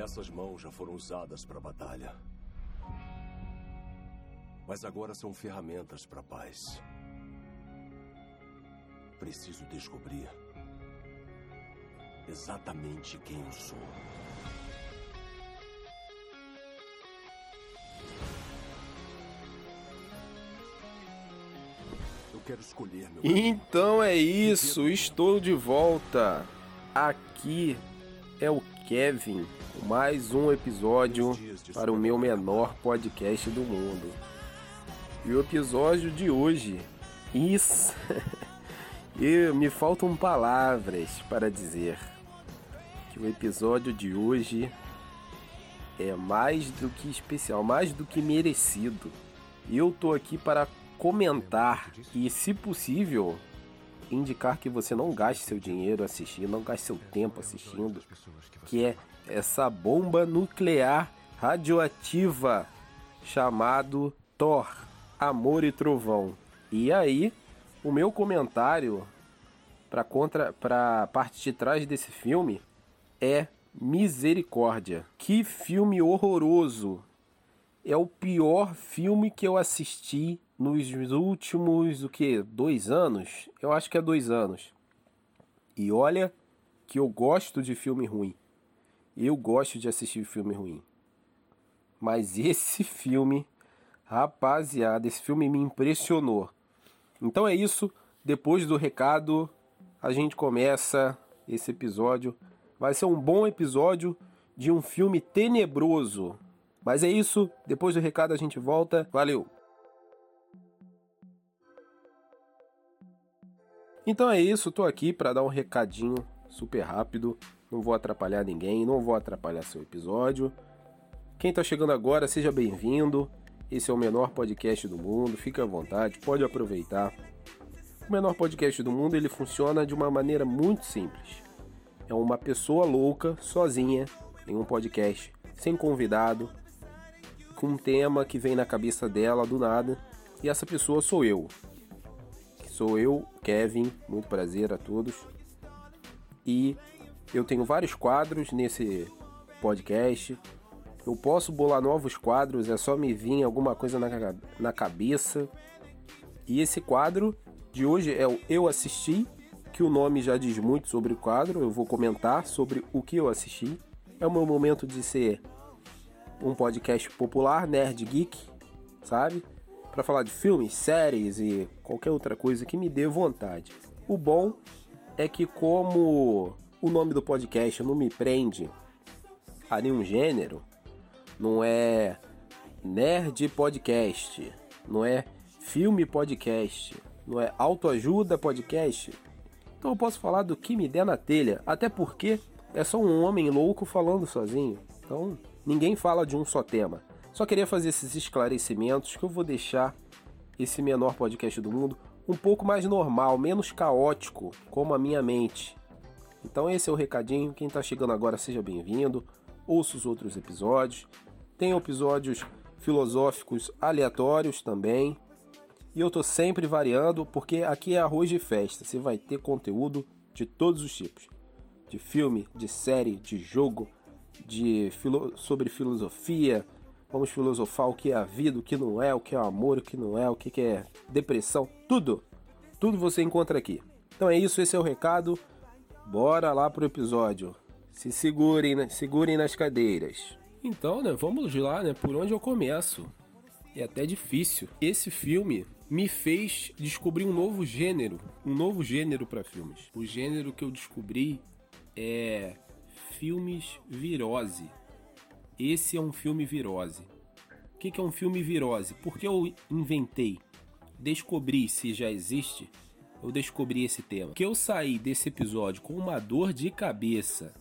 Essas mãos já foram usadas para a batalha. Mas agora são ferramentas para a paz. Preciso descobrir exatamente quem eu sou. Eu quero escolher meu. Então é isso, estou de volta. Aqui é o Kevin, mais um episódio para o meu menor podcast do mundo. E o episódio de hoje, isso, e me faltam palavras para dizer que o episódio de hoje é mais do que especial, mais do que merecido. Eu tô aqui para comentar e, se possível, indicar que você não gaste seu dinheiro assistindo, não gaste seu tempo assistindo, que é essa bomba nuclear radioativa chamado Thor, Amor e Trovão. E aí, o meu comentário para contra para parte de trás desse filme é misericórdia. Que filme horroroso. É o pior filme que eu assisti nos últimos, o que, dois anos? Eu acho que é dois anos. E olha que eu gosto de filme ruim. Eu gosto de assistir filme ruim. Mas esse filme, rapaziada, esse filme me impressionou. Então é isso. Depois do recado, a gente começa esse episódio. Vai ser um bom episódio de um filme tenebroso. Mas é isso. Depois do recado a gente volta. Valeu! Então é isso, tô aqui para dar um recadinho super rápido. Não vou atrapalhar ninguém, não vou atrapalhar seu episódio. Quem tá chegando agora, seja bem-vindo. Esse é o menor podcast do mundo, fique à vontade, pode aproveitar. O menor podcast do mundo ele funciona de uma maneira muito simples. É uma pessoa louca, sozinha, em um podcast, sem convidado, com um tema que vem na cabeça dela do nada, e essa pessoa sou eu. Sou eu, Kevin, muito prazer a todos. E eu tenho vários quadros nesse podcast. Eu posso bolar novos quadros, é só me vir alguma coisa na, na cabeça. E esse quadro de hoje é o Eu Assisti, que o nome já diz muito sobre o quadro. Eu vou comentar sobre o que eu assisti. É o meu momento de ser um podcast popular, nerd geek, sabe? Para falar de filmes, séries e qualquer outra coisa que me dê vontade. O bom é que como o nome do podcast não me prende a nenhum gênero, não é nerd podcast, não é filme podcast, não é autoajuda podcast. Então eu posso falar do que me der na telha, até porque é só um homem louco falando sozinho. Então ninguém fala de um só tema. Só queria fazer esses esclarecimentos que eu vou deixar esse menor podcast do mundo um pouco mais normal, menos caótico, como a minha mente. Então esse é o recadinho. Quem está chegando agora, seja bem-vindo. Ouça os outros episódios. Tem episódios filosóficos aleatórios também. E eu tô sempre variando porque aqui é arroz de festa. Você vai ter conteúdo de todos os tipos. De filme, de série, de jogo, de filo sobre filosofia, Vamos filosofar o que é a vida, o que não é, o que é o amor, o que não é, o que é depressão, tudo. Tudo você encontra aqui. Então é isso, esse é o recado. Bora lá pro episódio. Se segurem, né? segurem nas cadeiras. Então, né, vamos lá, né, por onde eu começo. É até difícil. Esse filme me fez descobrir um novo gênero, um novo gênero para filmes. O gênero que eu descobri é filmes virose. Esse é um filme virose. O que é um filme virose? Porque eu inventei, descobri se já existe, eu descobri esse tema. Que eu saí desse episódio com uma dor de cabeça,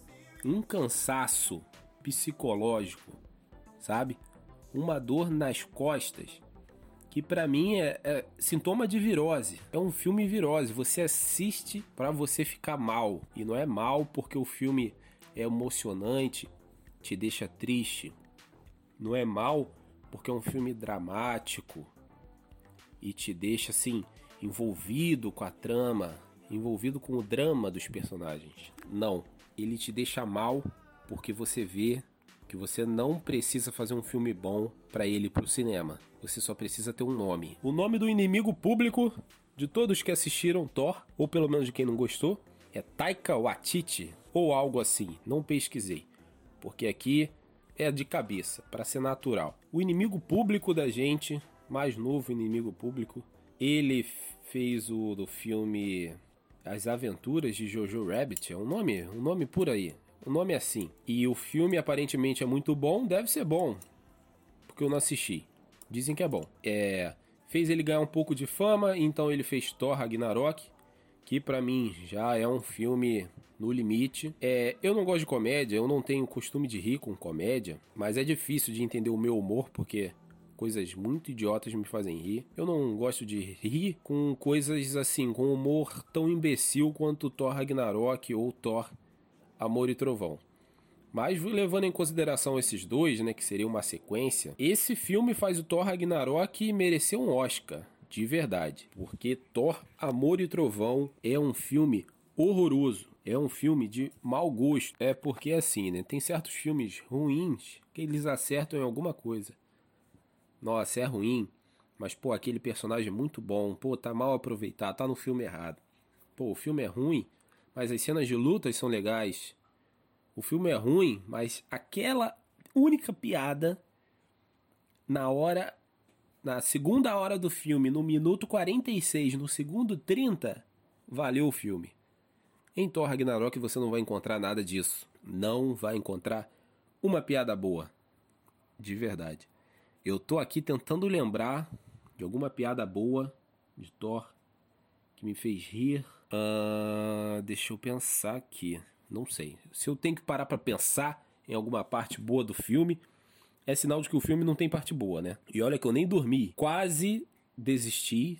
um cansaço psicológico, sabe? Uma dor nas costas, que para mim é, é, sintoma de virose. É um filme virose. Você assiste para você ficar mal e não é mal porque o filme é emocionante, te deixa triste. Não é mal porque é um filme dramático e te deixa assim envolvido com a trama, envolvido com o drama dos personagens. Não, ele te deixa mal porque você vê que você não precisa fazer um filme bom para ele pro cinema. Você só precisa ter um nome. O nome do inimigo público de todos que assistiram Thor, ou pelo menos de quem não gostou, é Taika Waititi ou algo assim. Não pesquisei, porque aqui é de cabeça, para ser natural. O inimigo público da gente, mais novo inimigo público, ele fez o do filme As Aventuras de Jojo Rabbit, é um nome, um nome por aí. O nome é assim. E o filme aparentemente é muito bom, deve ser bom, porque eu não assisti. Dizem que é bom. É, fez ele ganhar um pouco de fama, então ele fez Thor Ragnarok, que para mim já é um filme no limite. É, eu não gosto de comédia, eu não tenho costume de rir com comédia, mas é difícil de entender o meu humor porque coisas muito idiotas me fazem rir. Eu não gosto de rir com coisas assim, com humor tão imbecil quanto Thor Ragnarok ou Thor Amor e Trovão. Mas levando em consideração esses dois, né, que seria uma sequência, esse filme faz o Thor Ragnarok merecer um Oscar, de verdade, porque Thor Amor e Trovão é um filme horroroso é um filme de mau gosto. É porque assim, né? Tem certos filmes ruins que eles acertam em alguma coisa. Nossa, é ruim, mas pô, aquele personagem é muito bom. Pô, tá mal aproveitado, tá no filme errado. Pô, o filme é ruim, mas as cenas de lutas são legais. O filme é ruim, mas aquela única piada na hora na segunda hora do filme, no minuto 46, no segundo 30, valeu o filme. Em Thor Ragnarok você não vai encontrar nada disso. Não vai encontrar uma piada boa. De verdade. Eu tô aqui tentando lembrar de alguma piada boa de Thor que me fez rir. Uh, deixa eu pensar aqui. Não sei. Se eu tenho que parar para pensar em alguma parte boa do filme, é sinal de que o filme não tem parte boa, né? E olha que eu nem dormi. Quase desisti.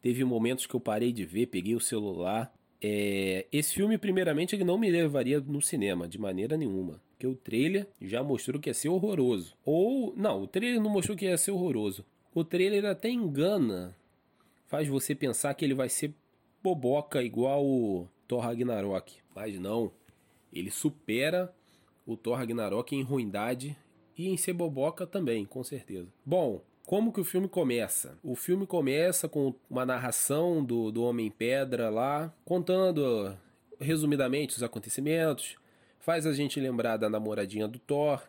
Teve momentos que eu parei de ver, peguei o celular, é, esse filme, primeiramente, ele não me levaria no cinema, de maneira nenhuma. Porque o trailer já mostrou que ia ser horroroso. Ou, não, o trailer não mostrou que ia ser horroroso. O trailer até engana. Faz você pensar que ele vai ser boboca igual o Thor Ragnarok. Mas não. Ele supera o Thor Ragnarok em ruindade e em ser boboca também, com certeza. Bom, como que o filme começa? O filme começa com uma narração do, do Homem-Pedra lá, contando resumidamente os acontecimentos, faz a gente lembrar da namoradinha do Thor,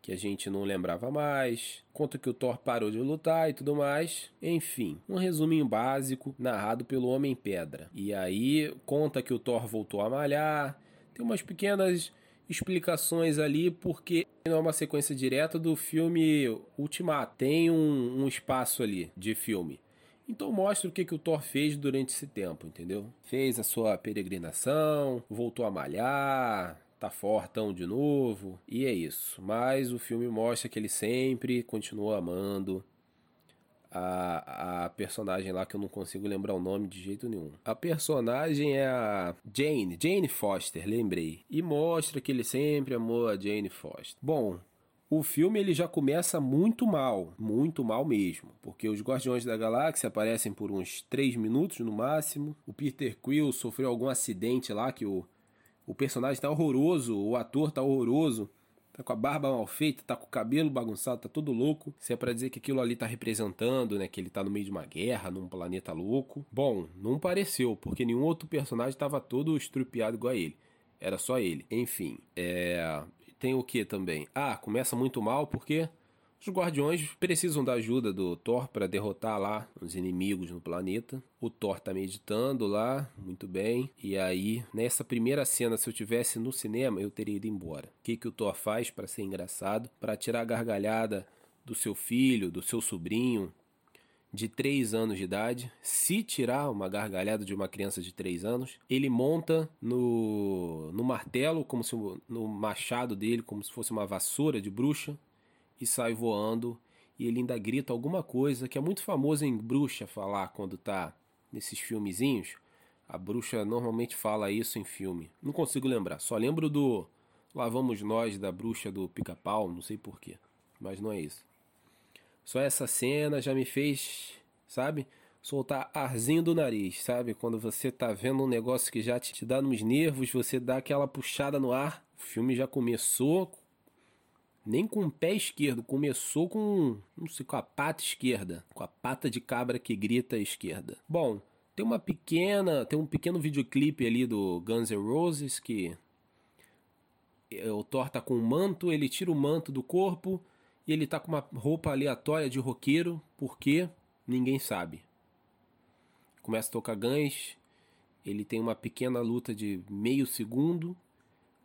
que a gente não lembrava mais, conta que o Thor parou de lutar e tudo mais. Enfim, um resuminho básico narrado pelo Homem-Pedra. E aí conta que o Thor voltou a malhar, tem umas pequenas explicações ali, porque não é uma sequência direta do filme Ultimato. Tem um, um espaço ali de filme. Então mostra o que, que o Thor fez durante esse tempo, entendeu? Fez a sua peregrinação, voltou a malhar, tá fortão de novo, e é isso. Mas o filme mostra que ele sempre continuou amando a, a personagem lá que eu não consigo lembrar o nome de jeito nenhum. A personagem é a Jane, Jane Foster, lembrei. E mostra que ele sempre amou a Jane Foster. Bom, o filme ele já começa muito mal, muito mal mesmo, porque os Guardiões da Galáxia aparecem por uns 3 minutos no máximo. O Peter Quill sofreu algum acidente lá que o, o personagem tá horroroso, o ator tá horroroso tá com a barba mal feita, tá com o cabelo bagunçado, tá todo louco. Se é para dizer que aquilo ali tá representando, né, que ele tá no meio de uma guerra, num planeta louco. Bom, não pareceu, porque nenhum outro personagem tava todo estrupiado igual a ele. Era só ele. Enfim, é... tem o que também? Ah, começa muito mal porque os guardiões precisam da ajuda do Thor para derrotar lá os inimigos no planeta. O Thor tá meditando lá, muito bem. E aí, nessa primeira cena, se eu tivesse no cinema, eu teria ido embora. O que, que o Thor faz para ser engraçado? Para tirar a gargalhada do seu filho, do seu sobrinho de 3 anos de idade. Se tirar uma gargalhada de uma criança de 3 anos, ele monta no, no martelo, como se no machado dele, como se fosse uma vassoura de bruxa e sai voando. E ele ainda grita alguma coisa que é muito famoso em bruxa falar quando tá nesses filmezinhos. A bruxa normalmente fala isso em filme. Não consigo lembrar. Só lembro do Lá Vamos Nós da bruxa do pica-pau, não sei porquê. Mas não é isso. Só essa cena já me fez, sabe? Soltar arzinho do nariz, sabe? Quando você tá vendo um negócio que já te, te dá nos nervos, você dá aquela puxada no ar. O filme já começou nem com o pé esquerdo, começou com, não sei, com a pata esquerda, com a pata de cabra que grita à esquerda. Bom, tem uma pequena, tem um pequeno videoclipe ali do Guns N' Roses que o Thor tá com um manto, ele tira o manto do corpo e ele tá com uma roupa aleatória de roqueiro, por quê? Ninguém sabe. Começa a tocar Guns, ele tem uma pequena luta de meio segundo,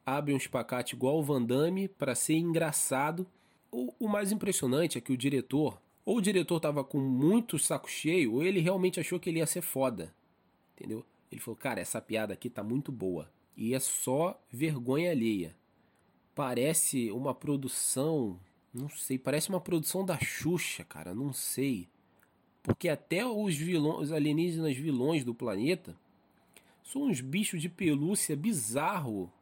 abre um espacate igual o Van Damme para ser engraçado. O, o, mais impressionante é que o diretor, ou o diretor tava com muito saco cheio, ou ele realmente achou que ele ia ser foda. Entendeu? Ele falou: "Cara, essa piada aqui tá muito boa". E é só vergonha alheia. Parece uma produção, não sei, parece uma produção da Xuxa, cara, não sei. Porque até os vilões, os alienígenas vilões do planeta são uns bichos de pelúcia bizarro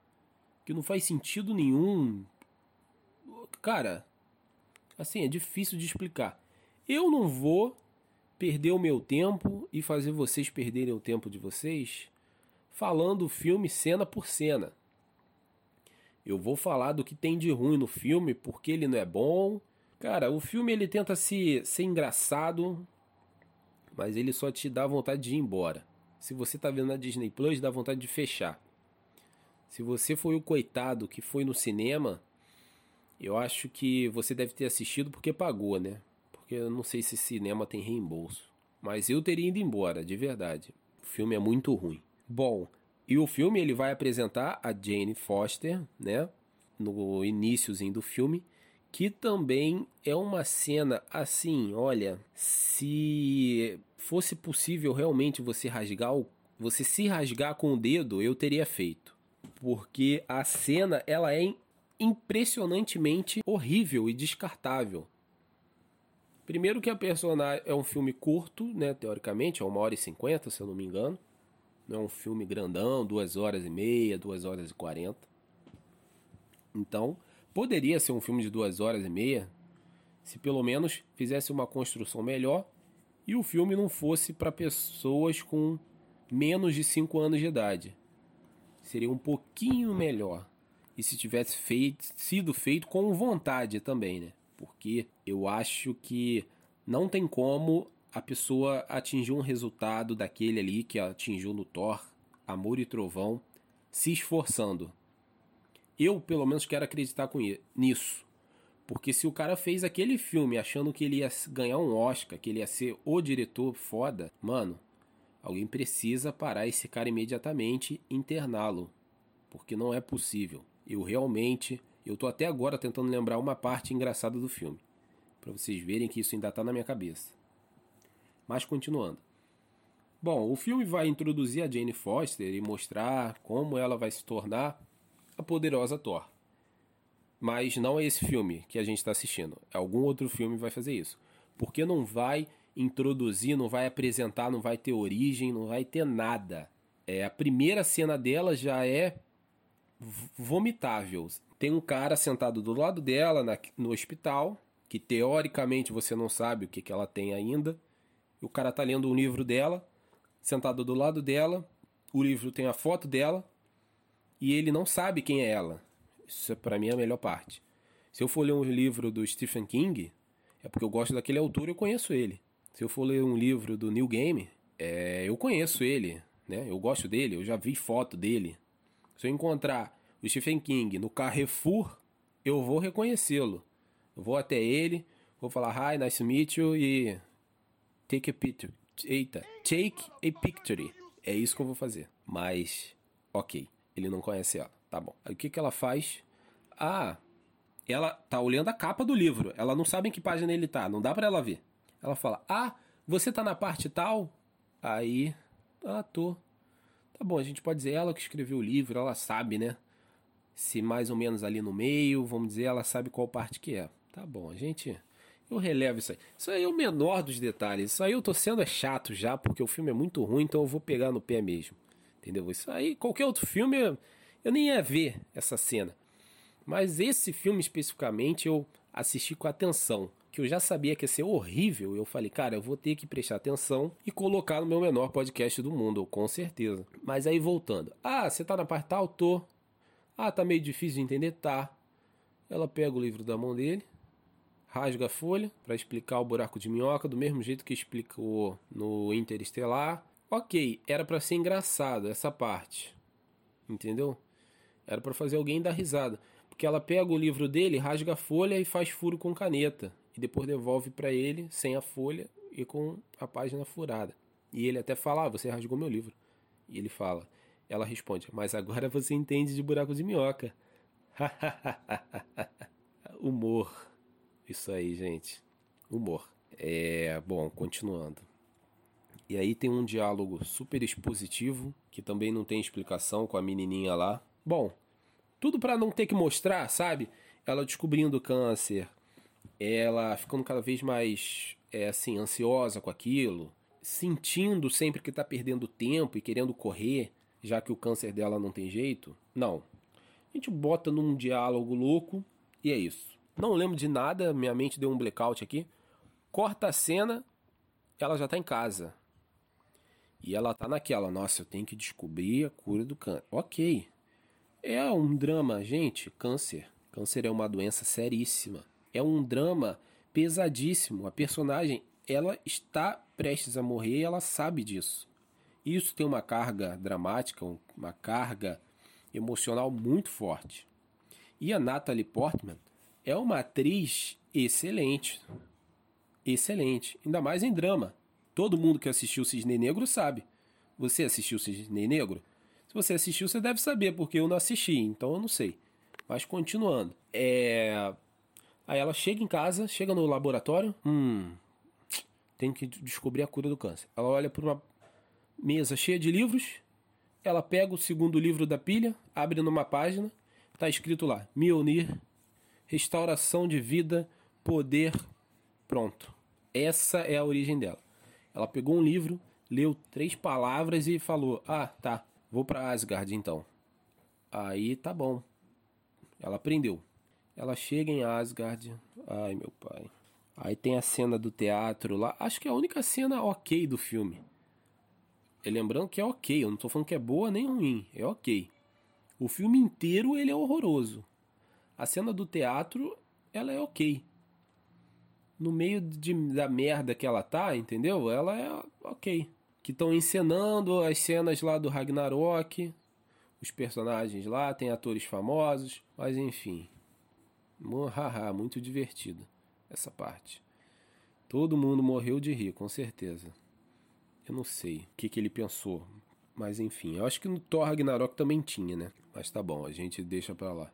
que não faz sentido nenhum. Cara, assim, é difícil de explicar. Eu não vou perder o meu tempo e fazer vocês perderem o tempo de vocês falando o filme cena por cena. Eu vou falar do que tem de ruim no filme, porque ele não é bom. Cara, o filme ele tenta se, ser engraçado, mas ele só te dá vontade de ir embora. Se você tá vendo na Disney Plus, dá vontade de fechar. Se você foi o coitado que foi no cinema, eu acho que você deve ter assistido porque pagou, né? Porque eu não sei se cinema tem reembolso. Mas eu teria ido embora, de verdade. O filme é muito ruim. Bom, e o filme ele vai apresentar a Jane Foster, né? No iníciozinho do filme, que também é uma cena assim, olha, se fosse possível realmente você rasgar você se rasgar com o dedo, eu teria feito. Porque a cena ela é impressionantemente horrível e descartável. Primeiro que a personagem é um filme curto, né, teoricamente, é uma hora e cinquenta, se eu não me engano. Não é um filme grandão, duas horas e meia, duas horas e quarenta. Então, poderia ser um filme de duas horas e meia, se pelo menos fizesse uma construção melhor e o filme não fosse para pessoas com menos de 5 anos de idade. Seria um pouquinho melhor. E se tivesse feito, sido feito com vontade também, né? Porque eu acho que não tem como a pessoa atingiu um resultado daquele ali que atingiu no Thor, Amor e Trovão, se esforçando. Eu, pelo menos, quero acreditar com nisso. Porque se o cara fez aquele filme achando que ele ia ganhar um Oscar, que ele ia ser o diretor foda, mano, alguém precisa parar esse cara imediatamente e interná-lo. Porque não é possível. Eu realmente, eu tô até agora tentando lembrar uma parte engraçada do filme, para vocês verem que isso ainda tá na minha cabeça. Mas continuando. Bom, o filme vai introduzir a Jane Foster e mostrar como ela vai se tornar a poderosa Thor. Mas não é esse filme que a gente está assistindo. Algum outro filme vai fazer isso. Porque não vai introduzir, não vai apresentar, não vai ter origem, não vai ter nada. É, a primeira cena dela já é vomitável. Tem um cara sentado do lado dela na, no hospital, que teoricamente você não sabe o que, que ela tem ainda o cara tá lendo um livro dela, sentado do lado dela, o livro tem a foto dela e ele não sabe quem é ela. Isso é para mim a melhor parte. Se eu for ler um livro do Stephen King, é porque eu gosto daquele autor e eu conheço ele. Se eu for ler um livro do Neil Game, é, eu conheço ele, né? Eu gosto dele, eu já vi foto dele. Se eu encontrar o Stephen King no Carrefour, eu vou reconhecê-lo. Eu vou até ele, vou falar hi, nice to meet you e Take a picture. Eita, take a picture. É isso que eu vou fazer. Mas, ok, ele não conhece ela. Tá bom. Aí o que, que ela faz? Ah, ela tá olhando a capa do livro. Ela não sabe em que página ele tá. Não dá para ela ver. Ela fala: Ah, você tá na parte tal? Aí, ah, tô. Tá bom, a gente pode dizer ela que escreveu o livro, ela sabe, né? Se mais ou menos ali no meio, vamos dizer, ela sabe qual parte que é. Tá bom, a gente eu relevo isso aí. Isso aí é o menor dos detalhes. Isso aí eu tô sendo é chato já, porque o filme é muito ruim, então eu vou pegar no pé mesmo. Entendeu? Isso aí, qualquer outro filme, eu, nem ia ver essa cena. Mas esse filme especificamente eu assisti com atenção. Que eu já sabia que ia ser horrível. Eu falei, cara, eu vou ter que prestar atenção e colocar no meu menor podcast do mundo, com certeza. Mas aí voltando. Ah, você tá na parte tal? Tô. Ah, tá meio difícil de entender? Tá. Ela pega o livro da mão dele, rasga a folha para explicar o buraco de minhoca, do mesmo jeito que explicou no Interestelar. Ok, era para ser engraçado essa parte, entendeu? Era para fazer alguém dar risada. Porque ela pega o livro dele, rasga a folha e faz furo com caneta. E depois devolve para ele sem a folha e com a página furada. E ele até fala: ah, Você rasgou meu livro. E ele fala: Ela responde: Mas agora você entende de buraco de minhoca. Humor. Isso aí, gente. Humor. É. Bom, continuando. E aí tem um diálogo super expositivo, que também não tem explicação com a menininha lá. Bom, tudo para não ter que mostrar, sabe? Ela descobrindo o câncer, ela ficando cada vez mais é, assim ansiosa com aquilo, sentindo sempre que está perdendo tempo e querendo correr, já que o câncer dela não tem jeito. Não. A gente bota num diálogo louco e é isso. Não lembro de nada, minha mente deu um blackout aqui. Corta a cena, ela já está em casa. E ela tá naquela, nossa, eu tenho que descobrir a cura do câncer. Ok, é um drama, gente. Câncer. Câncer é uma doença seríssima. É um drama pesadíssimo. A personagem, ela está prestes a morrer e ela sabe disso. Isso tem uma carga dramática, uma carga emocional muito forte. E a Natalie Portman é uma atriz excelente. Excelente. Ainda mais em drama. Todo mundo que assistiu Cisne Negro sabe. Você assistiu Cisne Negro? você assistiu, você deve saber, porque eu não assisti, então eu não sei. Mas continuando. É... Aí ela chega em casa, chega no laboratório. Hum. Tem que descobrir a cura do câncer. Ela olha para uma mesa cheia de livros. Ela pega o segundo livro da pilha, abre numa página. Tá escrito lá: Mionir, restauração de vida, poder. Pronto. Essa é a origem dela. Ela pegou um livro, leu três palavras e falou: Ah, tá. Vou para Asgard então. Aí tá bom. Ela aprendeu. Ela chega em Asgard. Ai, meu pai. Aí tem a cena do teatro lá. Acho que é a única cena ok do filme. E lembrando que é ok. Eu não tô falando que é boa nem ruim. É ok. O filme inteiro ele é horroroso. A cena do teatro, ela é ok. No meio de, da merda que ela tá, entendeu? Ela é ok que estão encenando as cenas lá do Ragnarok, os personagens lá, tem atores famosos, mas enfim. Haha, muito divertido essa parte. Todo mundo morreu de rir, com certeza. Eu não sei o que, que ele pensou, mas enfim, eu acho que no Thor Ragnarok também tinha, né? Mas tá bom, a gente deixa pra lá.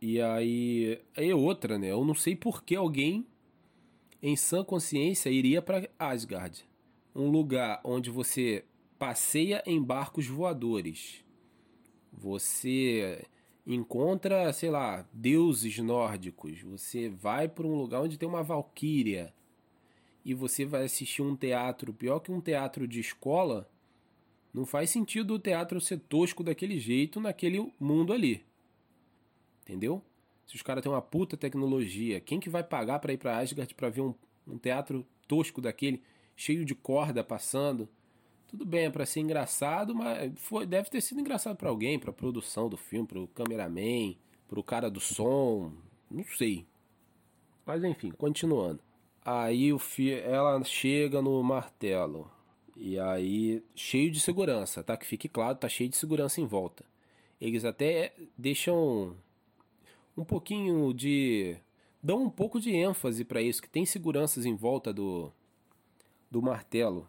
E aí, aí é outra, né? Eu não sei por que alguém em sã consciência iria para Asgard um lugar onde você passeia em barcos voadores. Você encontra, sei lá, deuses nórdicos. Você vai para um lugar onde tem uma valquíria e você vai assistir um teatro pior que um teatro de escola. Não faz sentido o teatro ser tosco daquele jeito naquele mundo ali. Entendeu? Se os caras têm uma puta tecnologia, quem que vai pagar para ir para Asgard para ver um, um teatro tosco daquele? cheio de corda passando. Tudo bem, é para ser engraçado, mas foi, deve ter sido engraçado para alguém, para produção do filme, para o cameraman, para o cara do som, não sei. Mas enfim, continuando. Aí o fi, ela chega no martelo. E aí, cheio de segurança, tá? Que fique claro, tá cheio de segurança em volta. Eles até deixam um pouquinho de. dão um pouco de ênfase para isso, que tem seguranças em volta do, do martelo.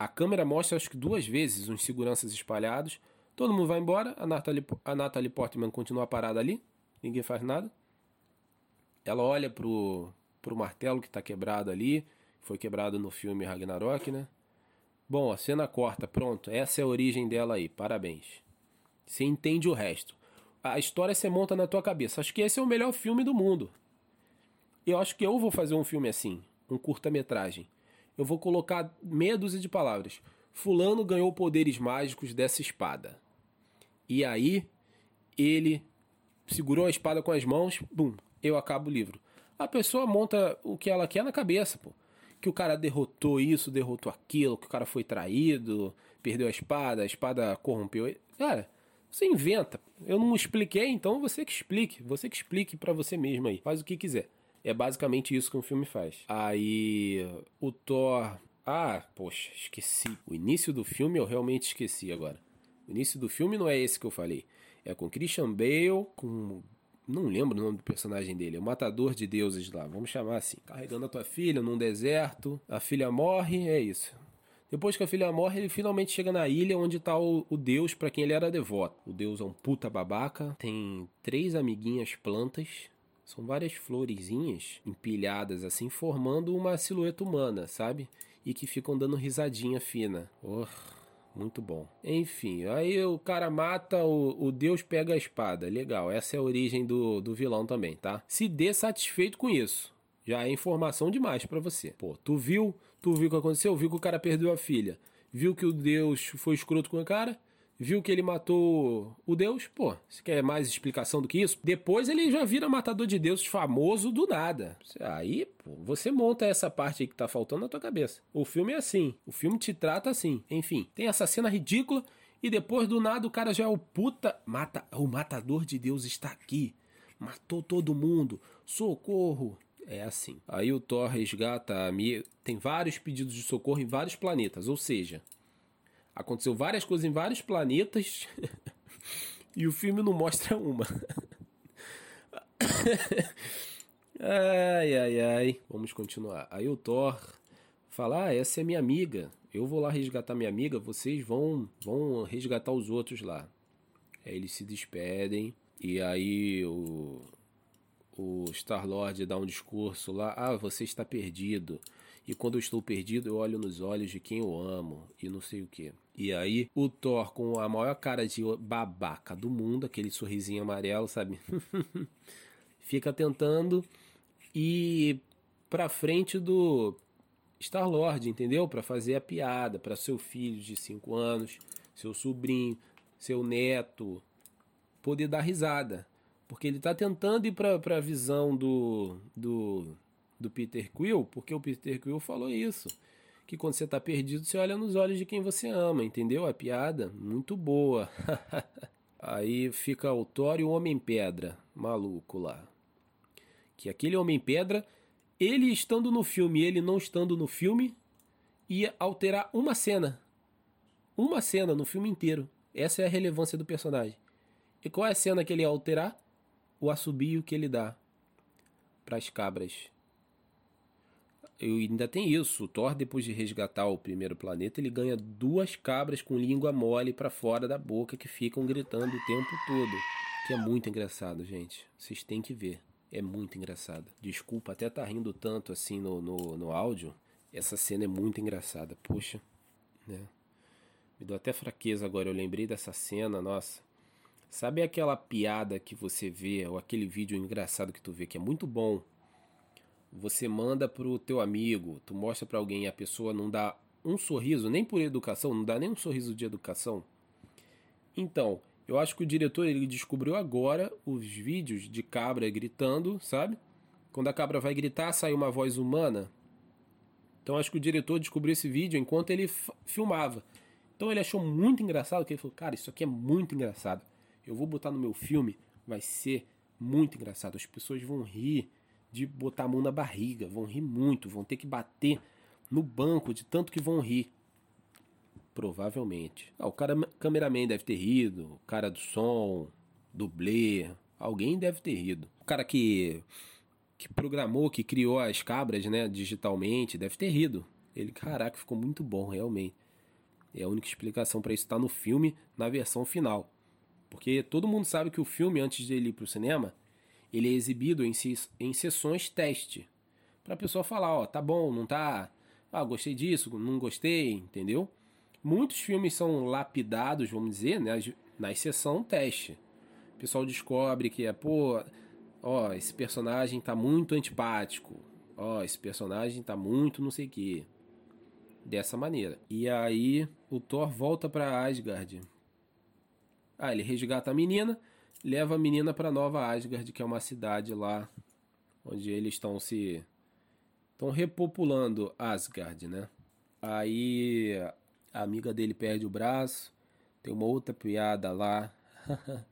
A câmera mostra acho que duas vezes uns seguranças espalhados. Todo mundo vai embora, a Natalie, a Natalie Portman continua parada ali, ninguém faz nada. Ela olha pro, pro martelo que está quebrado ali, foi quebrado no filme Ragnarok, né? Bom, a cena corta, pronto, essa é a origem dela aí, parabéns. Você entende o resto. A história você monta na tua cabeça. Acho que esse é o melhor filme do mundo. Eu acho que eu vou fazer um filme assim, um curta-metragem eu vou colocar meia dúzia de palavras. Fulano ganhou poderes mágicos dessa espada. E aí, ele segurou a espada com as mãos, bum, eu acabo o livro. A pessoa monta o que ela quer na cabeça, pô. Que o cara derrotou isso, derrotou aquilo, que o cara foi traído, perdeu a espada, a espada corrompeu. Cara, Você inventa. Eu não expliquei, então você que explique. Você que explique para você mesmo aí. Faz o que quiser. É basicamente isso que um filme faz. Aí o Thor. Ah, poxa, esqueci. O início do filme eu realmente esqueci agora. O início do filme não é esse que eu falei. É com Christian Bale, com. Não lembro o nome do personagem dele. É o matador de deuses lá. Vamos chamar assim. Carregando a tua filha num deserto. A filha morre, é isso. Depois que a filha morre, ele finalmente chega na ilha onde está o, o, deus para quem ele era devoto. O deus é um puta babaca, tem três amiguinhas plantas, são várias florezinhas empilhadas assim, formando uma silhueta humana, sabe? E que ficam dando risadinha fina. Oh, muito bom. Enfim, aí o cara mata, o, o deus pega a espada. Legal, essa é a origem do, do vilão também, tá? Se dê satisfeito com isso. Já é informação demais para você. Pô, tu viu Tu viu o que aconteceu? Viu que o cara perdeu a filha. Viu que o Deus foi escroto com o cara. Viu que ele matou o Deus. Pô, você quer mais explicação do que isso? Depois ele já vira matador de deuses famoso do nada. Aí, pô, você monta essa parte aí que tá faltando na tua cabeça. O filme é assim. O filme te trata assim. Enfim, tem essa cena ridícula. E depois do nada o cara já é o puta. Mata. O matador de Deus está aqui. Matou todo mundo. Socorro é assim. Aí o Thor resgata a Mia. Tem vários pedidos de socorro em vários planetas, ou seja, aconteceu várias coisas em vários planetas e o filme não mostra uma. ai, ai, ai. Vamos continuar. Aí o Thor fala: Ah, essa é minha amiga. Eu vou lá resgatar minha amiga, vocês vão, vão resgatar os outros lá. Aí eles se despedem. E aí o, o Star-Lord dá um discurso lá, ah, você está perdido. E quando eu estou perdido, eu olho nos olhos de quem eu amo e não sei o que. E aí, o Thor, com a maior cara de babaca do mundo, aquele sorrisinho amarelo, sabe? Fica tentando ir pra frente do Star-Lord, entendeu? Para fazer a piada para seu filho de 5 anos, seu sobrinho, seu neto, poder dar risada. Porque ele está tentando ir para a visão do, do, do Peter Quill, porque o Peter Quill falou isso. Que quando você está perdido, você olha nos olhos de quem você ama, entendeu? A piada, muito boa. Aí fica o Thor e o Homem-Pedra, maluco lá. Que aquele Homem-Pedra, ele estando no filme ele não estando no filme, ia alterar uma cena. Uma cena no filme inteiro. Essa é a relevância do personagem. E qual é a cena que ele ia alterar? o assobio que ele dá para as cabras. Eu ainda tem isso. O Thor, depois de resgatar o primeiro planeta, ele ganha duas cabras com língua mole para fora da boca que ficam gritando o tempo todo. Que é muito engraçado, gente. Vocês têm que ver. É muito engraçado. Desculpa até tá rindo tanto assim no, no, no áudio. Essa cena é muito engraçada. Poxa, né? Me deu até fraqueza agora. Eu lembrei dessa cena, nossa. Sabe aquela piada que você vê, ou aquele vídeo engraçado que tu vê que é muito bom? Você manda pro teu amigo, tu mostra para alguém e a pessoa não dá um sorriso, nem por educação, não dá nem um sorriso de educação. Então, eu acho que o diretor ele descobriu agora os vídeos de cabra gritando, sabe? Quando a cabra vai gritar, sai uma voz humana. Então acho que o diretor descobriu esse vídeo enquanto ele filmava. Então ele achou muito engraçado, que ele falou, cara, isso aqui é muito engraçado eu vou botar no meu filme, vai ser muito engraçado. As pessoas vão rir de botar a mão na barriga, vão rir muito, vão ter que bater no banco de tanto que vão rir. Provavelmente. Ah, o cara, cameraman deve ter rido, o cara do som, dublê, alguém deve ter rido. O cara que que programou, que criou as cabras, né, digitalmente, deve ter rido. Ele, caraca, ficou muito bom, realmente. É a única explicação para isso estar tá no filme na versão final. Porque todo mundo sabe que o filme, antes de ele ir para o cinema, ele é exibido em, em sessões teste. Para a pessoa falar, ó, tá bom, não tá. Ah, gostei disso, não gostei, entendeu? Muitos filmes são lapidados, vamos dizer, né, na sessão teste. O pessoal descobre que é, pô, ó, esse personagem tá muito antipático. Ó, esse personagem tá muito não sei o quê. Dessa maneira. E aí o Thor volta para Asgard ah, ele resgata a menina, leva a menina para Nova Asgard, que é uma cidade lá onde eles estão se estão repopulando Asgard, né? Aí a amiga dele perde o braço, tem uma outra piada lá.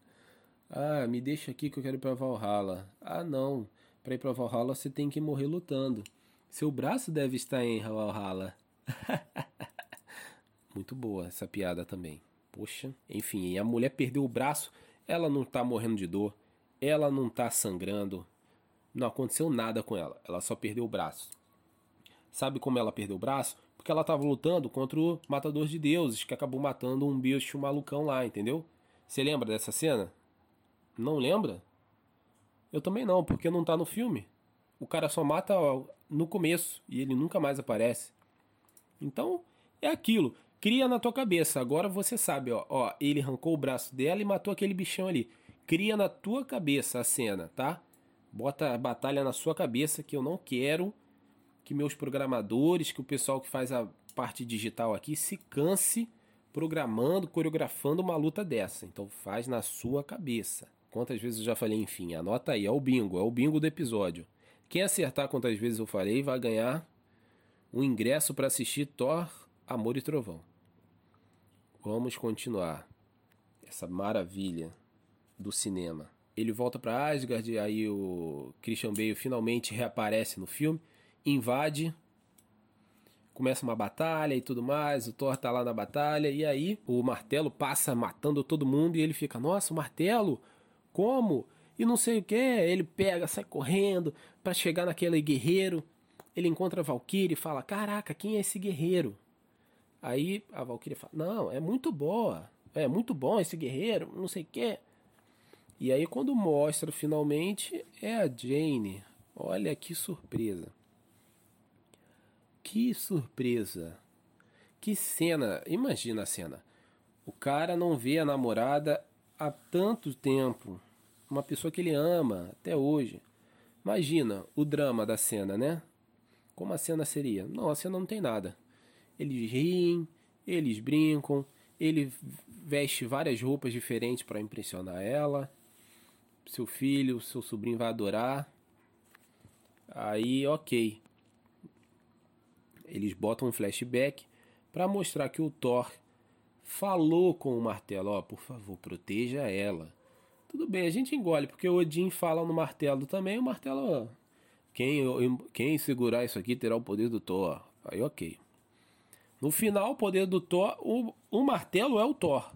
ah, me deixa aqui que eu quero ir pra Valhalla. Ah, não. Pra ir pra Valhalla você tem que morrer lutando. Seu braço deve estar em Valhalla. Muito boa essa piada também. Poxa, enfim, a mulher perdeu o braço, ela não tá morrendo de dor, ela não tá sangrando, não aconteceu nada com ela, ela só perdeu o braço. Sabe como ela perdeu o braço? Porque ela estava lutando contra o matador de deuses, que acabou matando um bicho malucão lá, entendeu? Você lembra dessa cena? Não lembra? Eu também não, porque não tá no filme. O cara só mata no começo e ele nunca mais aparece. Então, é aquilo. Cria na tua cabeça. Agora você sabe, ó, ó, ele arrancou o braço dela e matou aquele bichão ali. Cria na tua cabeça a cena, tá? Bota a batalha na sua cabeça que eu não quero que meus programadores, que o pessoal que faz a parte digital aqui se canse programando, coreografando uma luta dessa. Então faz na sua cabeça. Quantas vezes eu já falei, enfim, anota aí, é o bingo, é o bingo do episódio. Quem acertar quantas vezes eu falei vai ganhar um ingresso para assistir Thor, Amor e Trovão. Vamos continuar. Essa maravilha do cinema. Ele volta para Asgard, aí o Christian Bale finalmente reaparece no filme invade, começa uma batalha e tudo mais, o Thor tá lá na batalha, e aí o martelo passa matando todo mundo e ele fica, nossa, o martelo? Como? E não sei o que, ele pega, sai correndo para chegar naquele guerreiro, ele encontra a Valkyrie e fala, caraca, quem é esse guerreiro? Aí a Valkyrie fala, não, é muito boa, é muito bom esse guerreiro, não sei o que. E aí quando mostra finalmente é a Jane, olha que surpresa. Que surpresa! Que cena! Imagina a cena. O cara não vê a namorada há tanto tempo. Uma pessoa que ele ama até hoje. Imagina o drama da cena, né? Como a cena seria? Não, a cena não tem nada. Eles riem, eles brincam, ele veste várias roupas diferentes para impressionar ela. Seu filho, seu sobrinho vai adorar. Aí, ok eles botam um flashback para mostrar que o Thor falou com o martelo, ó, oh, por favor, proteja ela. Tudo bem, a gente engole, porque o Odin fala no martelo também, o martelo, quem, quem segurar isso aqui terá o poder do Thor. Aí, ok. No final, o poder do Thor, o, o martelo é o Thor.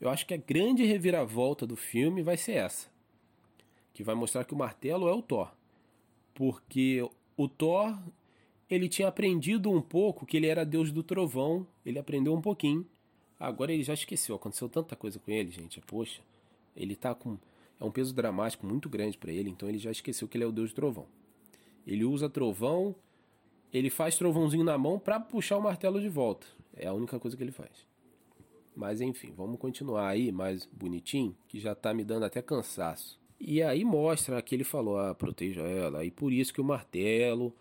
Eu acho que a grande reviravolta do filme vai ser essa. Que vai mostrar que o martelo é o Thor. Porque o Thor ele tinha aprendido um pouco que ele era deus do trovão, ele aprendeu um pouquinho. Agora ele já esqueceu, aconteceu tanta coisa com ele, gente. Poxa, ele tá com. É um peso dramático muito grande para ele, então ele já esqueceu que ele é o deus do trovão. Ele usa trovão, ele faz trovãozinho na mão para puxar o martelo de volta. É a única coisa que ele faz. Mas enfim, vamos continuar aí mais bonitinho, que já tá me dando até cansaço. E aí mostra que ele falou: ah, proteja ela. E por isso que o martelo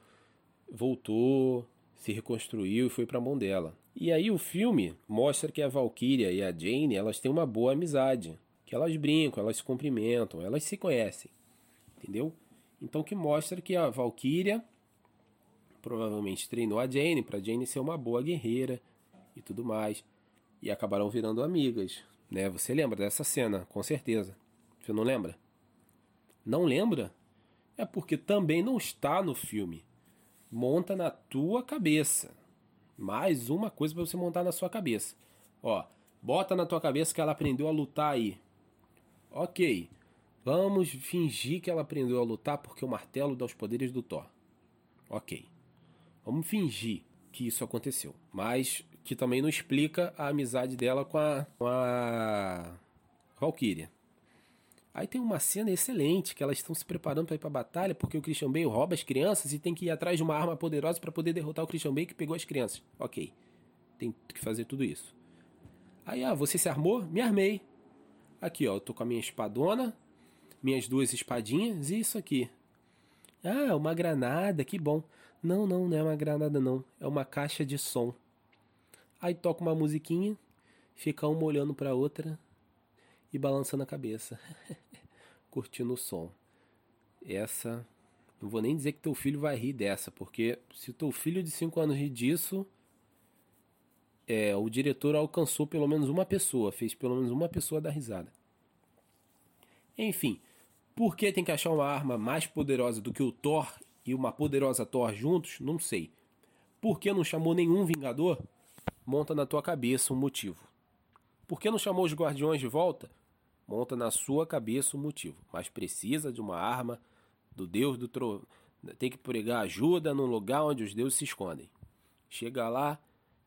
voltou, se reconstruiu e foi para a mão dela. E aí o filme mostra que a Valkyria e a Jane, elas têm uma boa amizade, que elas brincam, elas se cumprimentam, elas se conhecem. Entendeu? Então que mostra que a Valkyria provavelmente treinou a Jane para Jane ser uma boa guerreira e tudo mais. E acabaram virando amigas, né? Você lembra dessa cena, com certeza. Você não lembra? Não lembra? É porque também não está no filme monta na tua cabeça. Mais uma coisa para você montar na sua cabeça. Ó, bota na tua cabeça que ela aprendeu a lutar aí. Ok, vamos fingir que ela aprendeu a lutar porque o martelo dá os poderes do Thor. Ok, vamos fingir que isso aconteceu. Mas que também não explica a amizade dela com a, com a Valkyria. Aí tem uma cena excelente que elas estão se preparando para ir para a batalha porque o Christian Bale rouba as crianças e tem que ir atrás de uma arma poderosa para poder derrotar o Christian Bale que pegou as crianças. Ok, tem que fazer tudo isso. Aí, ah, você se armou? Me armei. Aqui, ó, eu tô com a minha espadona, minhas duas espadinhas e isso aqui. Ah, uma granada, que bom. Não, não, não é uma granada não, é uma caixa de som. Aí toca uma musiquinha, fica uma olhando para outra e balançando a cabeça. curtindo o som. Essa. Não vou nem dizer que teu filho vai rir dessa, porque se teu filho de 5 anos rir disso, é, o diretor alcançou pelo menos uma pessoa, fez pelo menos uma pessoa dar risada. Enfim, por que tem que achar uma arma mais poderosa do que o Thor e uma poderosa Thor juntos? Não sei. Por que não chamou nenhum Vingador? Monta na tua cabeça um motivo. Por que não chamou os Guardiões de volta? Monta na sua cabeça um motivo. Mas precisa de uma arma do Deus do Trovão. Tem que pregar ajuda num lugar onde os deuses se escondem. Chega lá,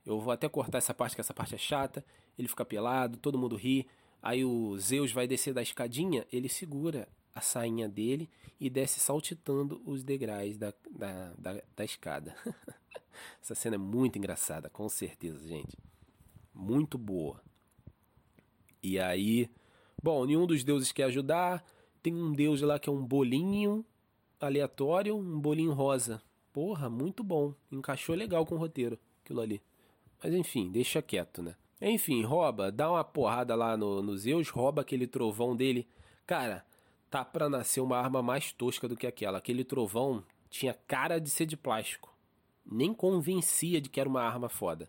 eu vou até cortar essa parte, que essa parte é chata. Ele fica pelado, todo mundo ri. Aí o Zeus vai descer da escadinha, ele segura a sainha dele e desce saltitando os degraus da, da, da, da escada. Essa cena é muito engraçada, com certeza, gente. Muito boa. E aí, bom, nenhum dos deuses quer ajudar. Tem um deus lá que é um bolinho aleatório, um bolinho rosa. Porra, muito bom. Encaixou legal com o roteiro, aquilo ali. Mas enfim, deixa quieto, né? Enfim, rouba, dá uma porrada lá no, no Zeus, rouba aquele trovão dele. Cara, tá pra nascer uma arma mais tosca do que aquela. Aquele trovão tinha cara de ser de plástico. Nem convencia de que era uma arma foda.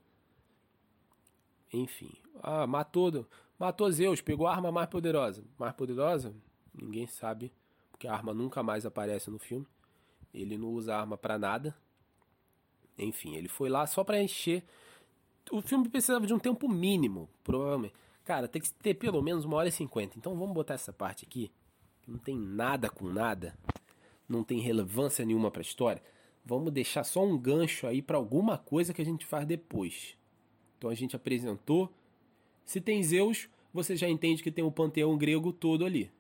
Enfim. Ah, matou. Matou Zeus, pegou a arma mais poderosa. Mais poderosa? Ninguém sabe. Porque a arma nunca mais aparece no filme. Ele não usa arma para nada. Enfim, ele foi lá só para encher o filme precisava de um tempo mínimo, provavelmente. Cara, tem que ter pelo menos uma hora e cinquenta. Então vamos botar essa parte aqui, não tem nada com nada, não tem relevância nenhuma para a história. Vamos deixar só um gancho aí para alguma coisa que a gente faz depois. Então a gente apresentou. Se tem Zeus, você já entende que tem o panteão grego todo ali.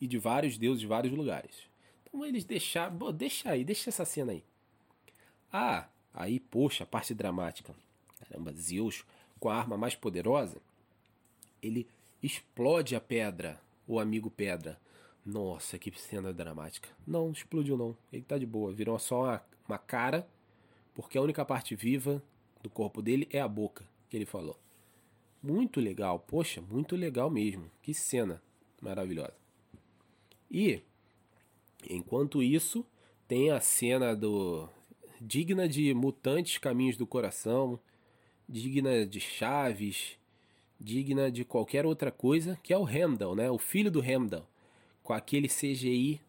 E de vários deuses de vários lugares. Então eles deixaram. Deixa aí, deixa essa cena aí. Ah, aí, poxa, a parte dramática caramba, Zeus, com a arma mais poderosa, ele explode a pedra, o amigo pedra. Nossa, que cena dramática. Não, explodiu não. Ele tá de boa. Virou só uma, uma cara, porque a única parte viva do corpo dele é a boca, que ele falou. Muito legal, poxa, muito legal mesmo. Que cena maravilhosa. E, enquanto isso, tem a cena do digna de Mutantes Caminhos do Coração, digna de Chaves, digna de qualquer outra coisa, que é o Hamdall, né? O filho do Hamdall, com aquele CGI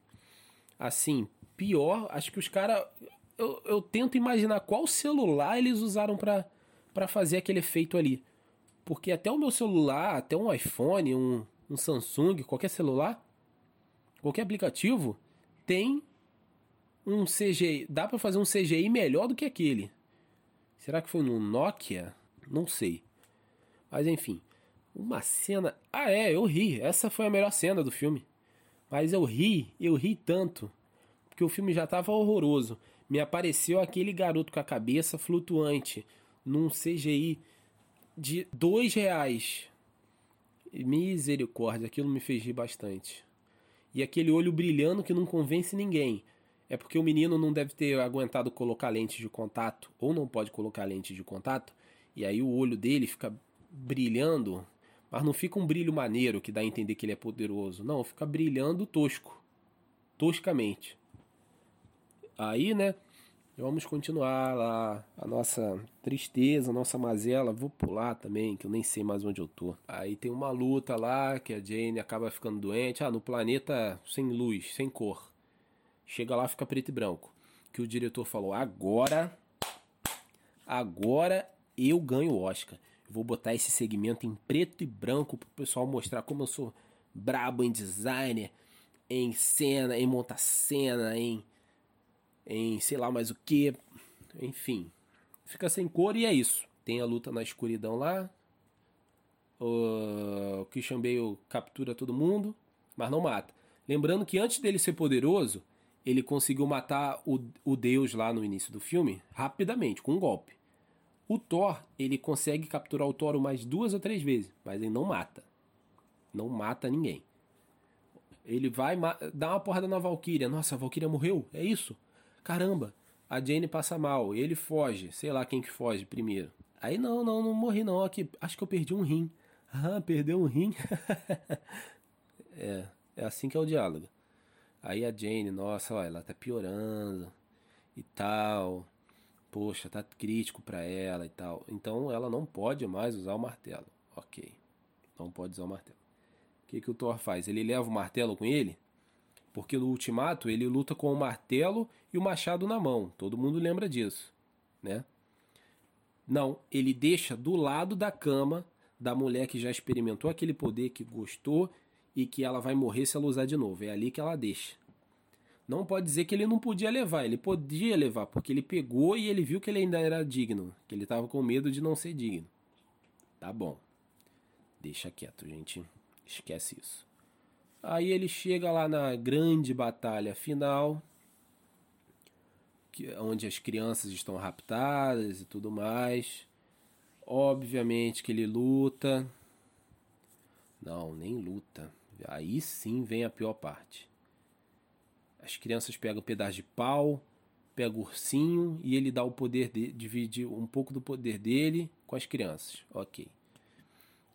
assim, pior, acho que os caras eu, eu tento imaginar qual celular eles usaram para fazer aquele efeito ali. Porque até o meu celular, até um iPhone, um, um Samsung, qualquer celular, qualquer aplicativo, tem um CGI. Dá para fazer um CGI melhor do que aquele. Será que foi no Nokia? Não sei. Mas enfim, uma cena. Ah, é, eu ri. Essa foi a melhor cena do filme. Mas eu ri, eu ri tanto. Porque o filme já estava horroroso. Me apareceu aquele garoto com a cabeça flutuante num CGI de dois reais. Misericórdia, aquilo me fez rir bastante. E aquele olho brilhando que não convence ninguém. É porque o menino não deve ter aguentado colocar lente de contato, ou não pode colocar lente de contato, e aí o olho dele fica brilhando, mas não fica um brilho maneiro que dá a entender que ele é poderoso. Não, fica brilhando tosco, toscamente. Aí, né, vamos continuar lá a nossa tristeza, a nossa mazela. Vou pular também, que eu nem sei mais onde eu tô. Aí tem uma luta lá que a Jane acaba ficando doente. Ah, no planeta sem luz, sem cor. Chega lá, fica preto e branco. Que o diretor falou: agora, agora eu ganho o Oscar. Vou botar esse segmento em preto e branco pro pessoal mostrar como eu sou brabo em designer, em cena, em montar cena, em, em sei lá mais o que. Enfim, fica sem cor e é isso. Tem a luta na escuridão lá. O Christian Bale captura todo mundo, mas não mata. Lembrando que antes dele ser poderoso, ele conseguiu matar o, o deus lá no início do filme rapidamente, com um golpe. O Thor, ele consegue capturar o Thor mais duas ou três vezes, mas ele não mata. Não mata ninguém. Ele vai dar uma porrada na Valkyria. Nossa, a Valkyria morreu? É isso? Caramba. A Jane passa mal, ele foge. Sei lá quem que foge primeiro. Aí não, não, não morri não. Aqui, acho que eu perdi um rim. Ah, perdeu um rim. é, é assim que é o diálogo. Aí a Jane, nossa, ó, ela tá piorando e tal. Poxa, tá crítico para ela e tal. Então ela não pode mais usar o martelo. Ok. Não pode usar o martelo. que, que o Thor faz? Ele leva o martelo com ele? Porque no Ultimato ele luta com o martelo e o machado na mão. Todo mundo lembra disso, né? Não, ele deixa do lado da cama da mulher que já experimentou aquele poder, que gostou e que ela vai morrer se ela usar de novo. É ali que ela deixa. Não pode dizer que ele não podia levar, ele podia levar, porque ele pegou e ele viu que ele ainda era digno, que ele estava com medo de não ser digno. Tá bom. Deixa quieto, gente. Esquece isso. Aí ele chega lá na grande batalha final, que, onde as crianças estão raptadas e tudo mais. Obviamente que ele luta. Não, nem luta. Aí sim vem a pior parte. As crianças pegam um pedaço de pau, pega o ursinho e ele dá o poder de divide um pouco do poder dele com as crianças. Ok.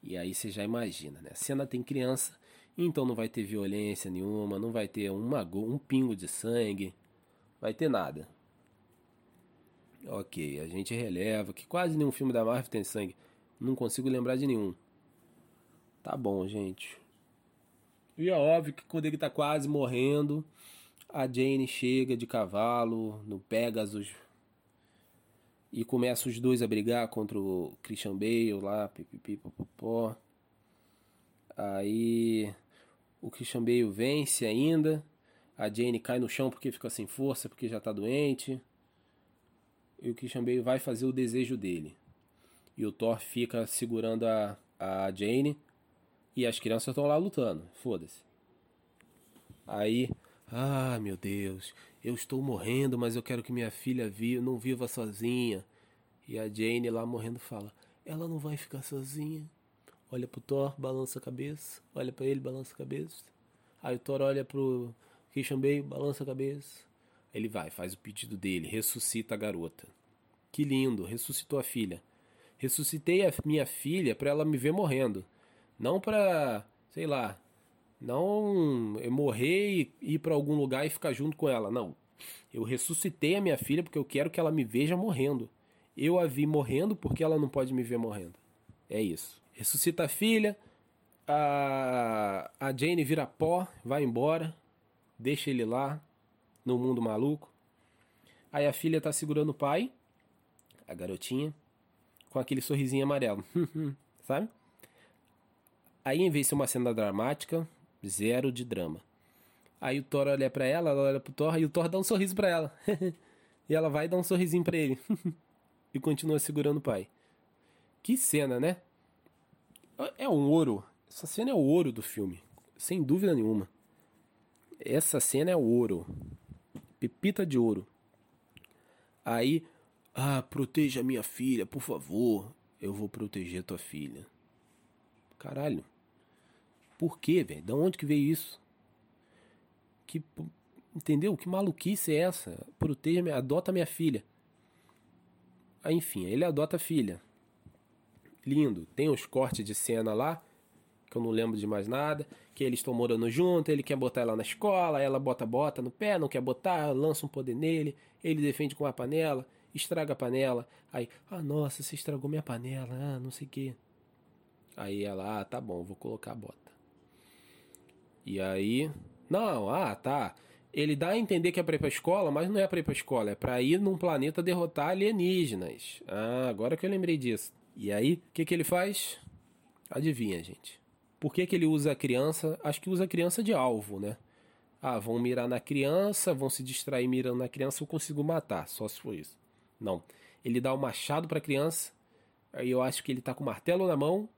E aí você já imagina, né? A cena tem criança, então não vai ter violência nenhuma, não vai ter uma, um pingo de sangue, vai ter nada. Ok, a gente releva que quase nenhum filme da Marvel tem sangue. Não consigo lembrar de nenhum. Tá bom, gente. E é óbvio que quando ele tá quase morrendo, a Jane chega de cavalo no Pegasus e começa os dois a brigar contra o Christian Bale lá, pipipipopopó. Aí o Christian Bale vence ainda. A Jane cai no chão porque fica sem força, porque já tá doente. E o Christian Bale vai fazer o desejo dele. E o Thor fica segurando a, a Jane. E as crianças estão lá lutando. Foda-se. Aí, ah, meu Deus, eu estou morrendo, mas eu quero que minha filha viva, não viva sozinha. E a Jane lá morrendo fala: Ela não vai ficar sozinha. Olha pro Thor, balança a cabeça. Olha para ele, balança a cabeça. Aí o Thor olha pro Christian Bale, balança a cabeça. Ele vai, faz o pedido dele, ressuscita a garota. Que lindo, ressuscitou a filha. Ressuscitei a minha filha para ela me ver morrendo. Não para, sei lá, não morrer e ir para algum lugar e ficar junto com ela. Não. Eu ressuscitei a minha filha porque eu quero que ela me veja morrendo. Eu a vi morrendo porque ela não pode me ver morrendo. É isso. Ressuscita a filha. A, a Jane vira pó, vai embora. Deixa ele lá, no mundo maluco. Aí a filha tá segurando o pai, a garotinha, com aquele sorrisinho amarelo. Sabe? Aí, em vez de ser uma cena dramática, Zero de drama. Aí o Thor olha para ela, ela olha pro Thor e o Thor dá um sorriso para ela. e ela vai dar um sorrisinho para ele. e continua segurando o pai. Que cena, né? É um ouro. Essa cena é o ouro do filme. Sem dúvida nenhuma. Essa cena é o ouro. Pepita de ouro. Aí, ah, proteja minha filha, por favor. Eu vou proteger tua filha. Caralho. Por quê, velho? Da onde que veio isso? Que, entendeu? Que maluquice é essa? Proteja, minha, adota minha filha. Aí, enfim, ele adota a filha. Lindo. Tem uns cortes de cena lá, que eu não lembro de mais nada, que eles estão morando junto, ele quer botar ela na escola, ela bota bota no pé, não quer botar, lança um poder nele, ele defende com a panela, estraga a panela, aí, ah, nossa, você estragou minha panela, ah, não sei o quê. Aí ela, ah, tá bom, vou colocar a bota. E aí, não, ah, tá. Ele dá a entender que é pra ir pra escola, mas não é pra ir pra escola, é pra ir num planeta derrotar alienígenas. Ah, agora que eu lembrei disso. E aí, o que, que ele faz? Adivinha, gente. Por que, que ele usa a criança? Acho que usa a criança de alvo, né? Ah, vão mirar na criança, vão se distrair mirando na criança, eu consigo matar, só se for isso. Não. Ele dá o machado pra criança, aí eu acho que ele tá com o martelo na mão,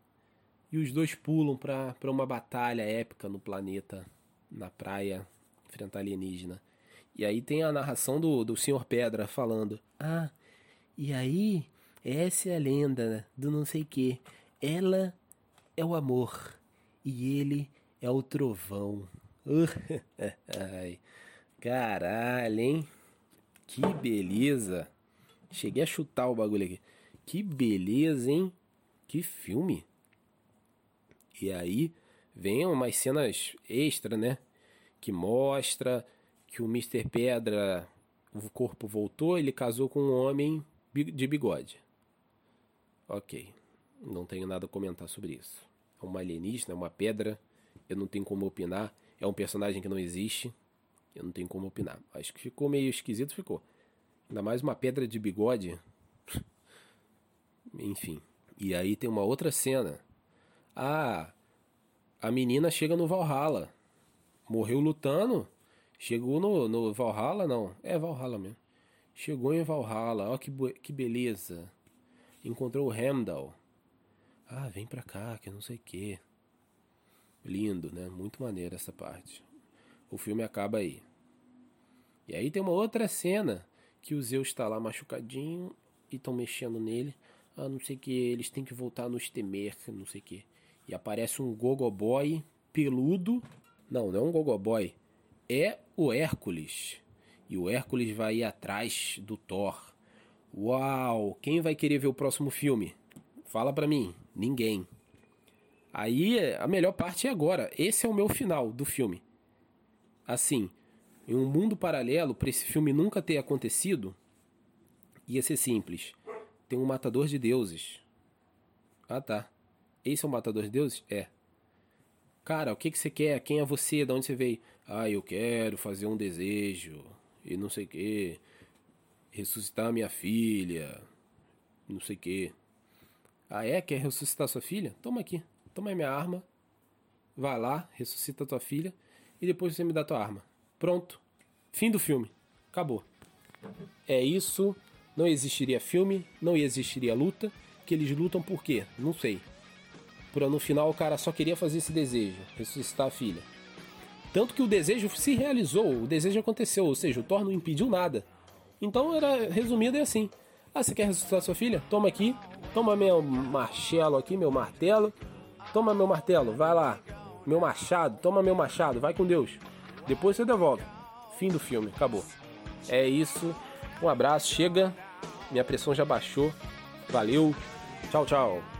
e os dois pulam para uma batalha épica no planeta, na praia, enfrentar alienígena. E aí tem a narração do, do Senhor Pedra falando: Ah, e aí, essa é a lenda do não sei que. Ela é o amor e ele é o trovão. Ai, caralho, hein? Que beleza. Cheguei a chutar o bagulho aqui. Que beleza, hein? Que filme. E aí vem umas cenas extra, né? Que mostra que o Mr. Pedra, o corpo voltou, ele casou com um homem de bigode. Ok, não tenho nada a comentar sobre isso. É uma alienígena, é uma pedra eu não tenho como opinar. É um personagem que não existe. Eu não tenho como opinar. Acho que ficou meio esquisito, ficou. Ainda mais uma pedra de bigode. Enfim. E aí tem uma outra cena. Ah, a menina chega no Valhalla. Morreu lutando. Chegou no, no Valhalla, não. É Valhalla mesmo. Chegou em Valhalla. Ó que, que beleza. Encontrou o Heimdall. Ah, vem pra cá, que não sei o que. Lindo, né? Muito maneiro essa parte. O filme acaba aí. E aí tem uma outra cena que o Zeus está lá machucadinho e estão mexendo nele. Ah, não sei o que, eles têm que voltar no Stemer, não sei o que. E aparece um Gogoboy peludo. Não, não é um Gogoboy. É o Hércules. E o Hércules vai ir atrás do Thor. Uau! Quem vai querer ver o próximo filme? Fala pra mim. Ninguém. Aí a melhor parte é agora. Esse é o meu final do filme. Assim, em um mundo paralelo, para esse filme nunca ter acontecido, ia ser simples. Tem um matador de deuses. Ah, tá. Esse é o matador de deuses? É. Cara, o que, que você quer? Quem é você? De onde você veio? Ah, eu quero fazer um desejo. E não sei o que. Ressuscitar minha filha. Não sei o que. Ah, é? Quer ressuscitar sua filha? Toma aqui. Toma minha arma. Vai lá, ressuscita tua filha. E depois você me dá tua arma. Pronto. Fim do filme. Acabou. É isso. Não existiria filme, não existiria luta. Que eles lutam por quê? Não sei. Por no final o cara só queria fazer esse desejo, ressuscitar a filha. Tanto que o desejo se realizou, o desejo aconteceu, ou seja, o Thor não impediu nada. Então era resumido é assim: Ah, você quer ressuscitar sua filha? Toma aqui, toma meu martelo aqui, meu martelo. Toma meu martelo, vai lá. Meu machado, toma meu machado, vai com Deus. Depois você devolve. Fim do filme, acabou. É isso. Um abraço, chega. Minha pressão já baixou. Valeu. Tchau, tchau.